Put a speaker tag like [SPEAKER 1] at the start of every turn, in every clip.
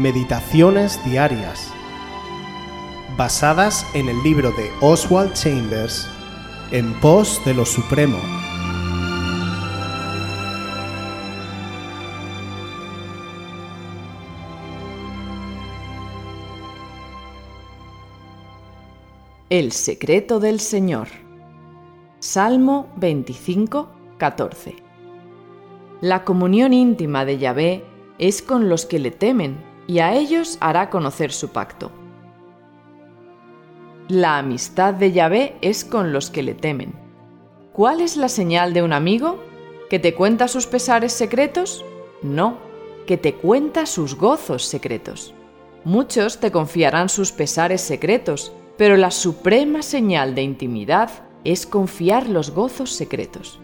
[SPEAKER 1] Meditaciones Diarias, basadas en el libro de Oswald Chambers, En pos de lo Supremo.
[SPEAKER 2] El secreto del Señor. Salmo 25, 14. La comunión íntima de Yahvé es con los que le temen, y a ellos hará conocer su pacto. La amistad de Yahvé es con los que le temen. ¿Cuál es la señal de un amigo? ¿Que te cuenta sus pesares secretos? No, que te cuenta sus gozos secretos. Muchos te confiarán sus pesares secretos, pero la suprema señal de intimidad es confiar los gozos secretos.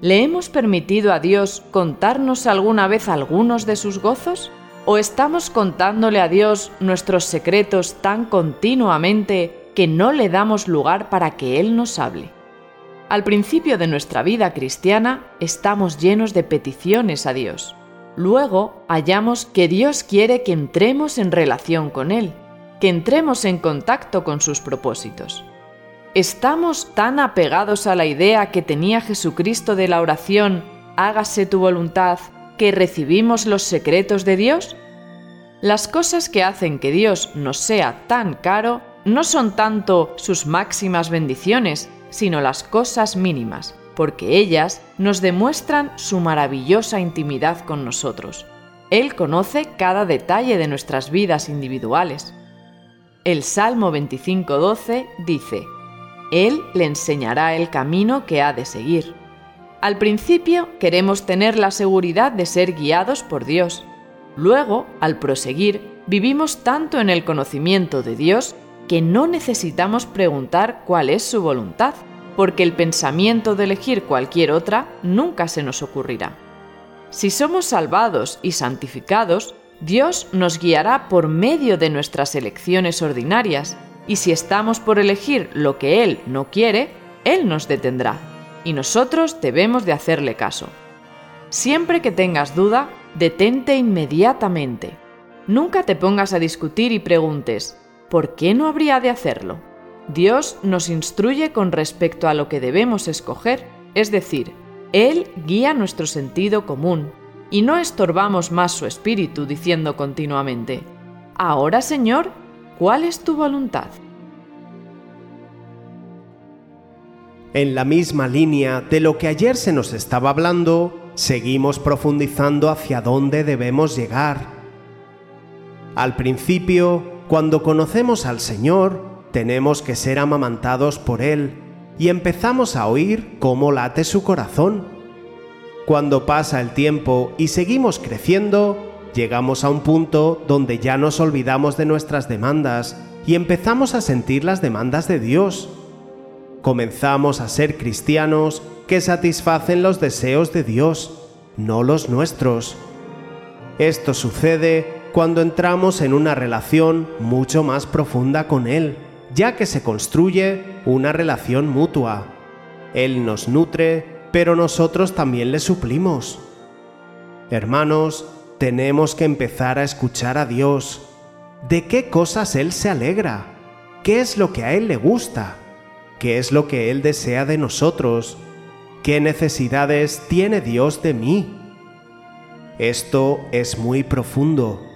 [SPEAKER 2] ¿Le hemos permitido a Dios contarnos alguna vez algunos de sus gozos? ¿O estamos contándole a Dios nuestros secretos tan continuamente que no le damos lugar para que Él nos hable? Al principio de nuestra vida cristiana estamos llenos de peticiones a Dios. Luego hallamos que Dios quiere que entremos en relación con Él, que entremos en contacto con sus propósitos. ¿Estamos tan apegados a la idea que tenía Jesucristo de la oración, hágase tu voluntad, que recibimos los secretos de Dios? Las cosas que hacen que Dios nos sea tan caro no son tanto sus máximas bendiciones, sino las cosas mínimas, porque ellas nos demuestran su maravillosa intimidad con nosotros. Él conoce cada detalle de nuestras vidas individuales. El Salmo 25.12 dice, él le enseñará el camino que ha de seguir. Al principio queremos tener la seguridad de ser guiados por Dios. Luego, al proseguir, vivimos tanto en el conocimiento de Dios que no necesitamos preguntar cuál es su voluntad, porque el pensamiento de elegir cualquier otra nunca se nos ocurrirá. Si somos salvados y santificados, Dios nos guiará por medio de nuestras elecciones ordinarias, y si estamos por elegir lo que Él no quiere, Él nos detendrá, y nosotros debemos de hacerle caso. Siempre que tengas duda, detente inmediatamente. Nunca te pongas a discutir y preguntes, ¿por qué no habría de hacerlo? Dios nos instruye con respecto a lo que debemos escoger, es decir, Él guía nuestro sentido común, y no estorbamos más su espíritu diciendo continuamente, Ahora, Señor, ¿Cuál es tu voluntad?
[SPEAKER 1] En la misma línea de lo que ayer se nos estaba hablando, seguimos profundizando hacia dónde debemos llegar. Al principio, cuando conocemos al Señor, tenemos que ser amamantados por Él y empezamos a oír cómo late su corazón. Cuando pasa el tiempo y seguimos creciendo, llegamos a un punto donde ya nos olvidamos de nuestras demandas y empezamos a sentir las demandas de Dios. Comenzamos a ser cristianos que satisfacen los deseos de Dios, no los nuestros. Esto sucede cuando entramos en una relación mucho más profunda con Él, ya que se construye una relación mutua. Él nos nutre, pero nosotros también le suplimos. Hermanos, tenemos que empezar a escuchar a Dios. ¿De qué cosas Él se alegra? ¿Qué es lo que a Él le gusta? ¿Qué es lo que Él desea de nosotros? ¿Qué necesidades tiene Dios de mí? Esto es muy profundo.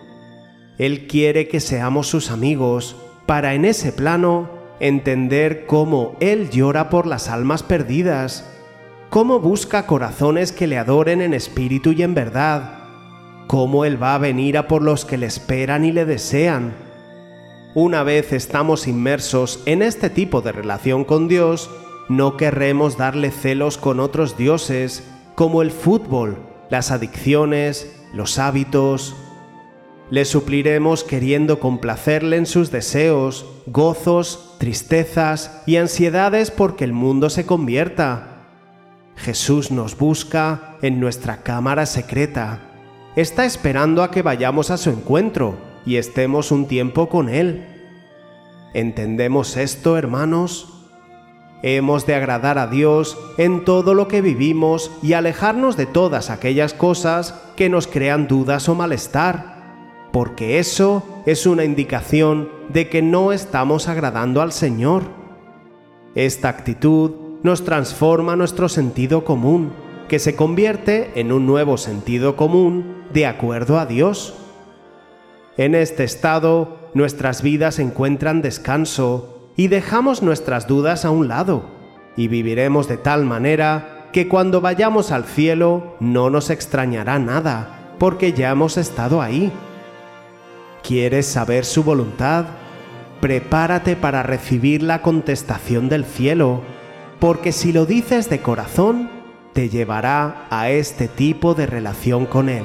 [SPEAKER 1] Él quiere que seamos sus amigos para en ese plano entender cómo Él llora por las almas perdidas, cómo busca corazones que le adoren en espíritu y en verdad, cómo Él va a venir a por los que le esperan y le desean. Una vez estamos inmersos en este tipo de relación con Dios, no querremos darle celos con otros dioses, como el fútbol, las adicciones, los hábitos. Le supliremos queriendo complacerle en sus deseos, gozos, tristezas y ansiedades porque el mundo se convierta. Jesús nos busca en nuestra cámara secreta está esperando a que vayamos a su encuentro y estemos un tiempo con Él. ¿Entendemos esto, hermanos? Hemos de agradar a Dios en todo lo que vivimos y alejarnos de todas aquellas cosas que nos crean dudas o malestar. porque eso es una indicación de que no estamos agradando al Señor. Esta actitud nos transforma nuestro sentido común, que se convierte en un nuevo sentido común de acuerdo a Dios. En este estado, nuestras vidas encuentran descanso y dejamos nuestras dudas a un lado, y viviremos de tal manera que cuando vayamos al cielo no nos extrañará nada, porque ya hemos estado ahí. ¿Quieres saber su voluntad? Prepárate para recibir la contestación del cielo, porque si lo dices de corazón, te llevará a este tipo de relación con Él.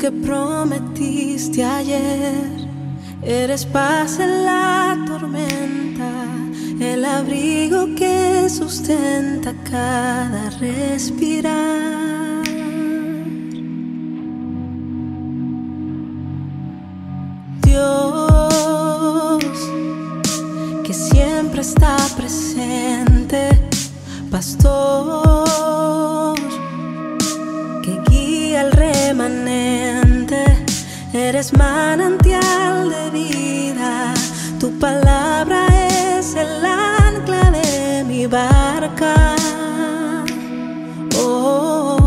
[SPEAKER 3] que prometiste ayer. Eres paz en la tormenta, el abrigo que sustenta cada respirar. Dios, que siempre está pastor, que guía el remanente. Eres manantial de vida, tu palabra es el ancla de mi barca. Oh,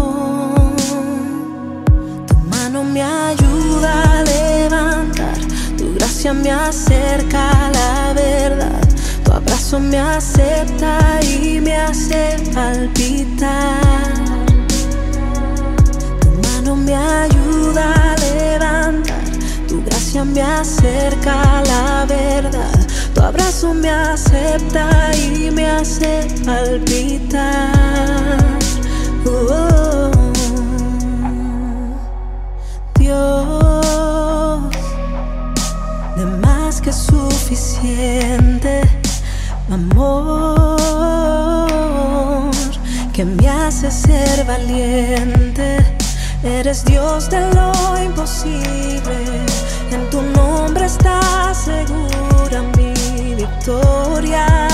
[SPEAKER 3] tu mano me ayuda a levantar, tu gracia me acerca a la verdad, tu abrazo me acepta y me hace palpitar. Tu mano me ayuda a me acerca a la verdad. Tu abrazo me acepta y me hace palpitar. Oh, Dios, de más que suficiente, amor, que me hace ser valiente. Eres Dios de lo imposible en tu nombre está segura mi victoria.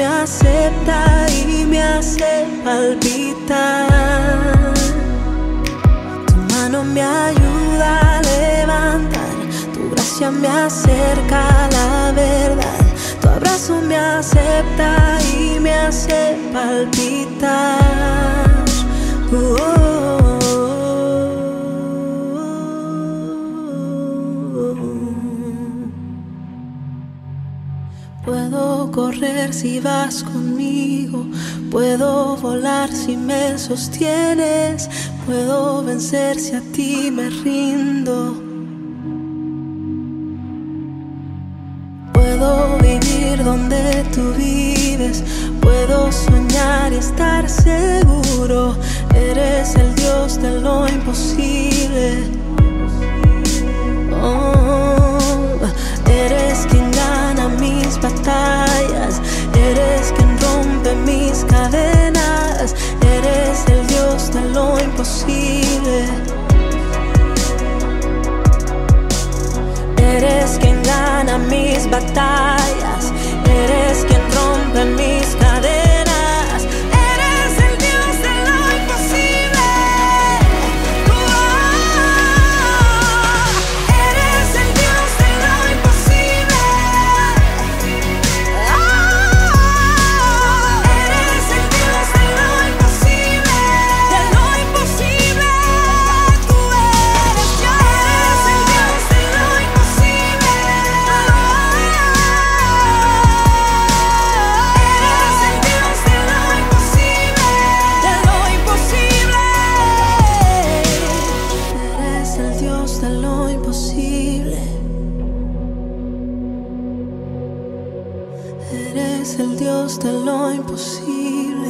[SPEAKER 3] Me acepta y me hace palpitar. Tu mano me ayuda a levantar me acerca a la verdad. Tu abrazo me acepta y me hace palpitar. Puedo correr si vas conmigo, puedo volar si me sostienes, puedo vencer si a ti me rindo. Puedo vivir donde tú vives, puedo soñar y estar seguro. Eres el Dios batallas. hasta lo imposible. Eres el Dios de lo imposible.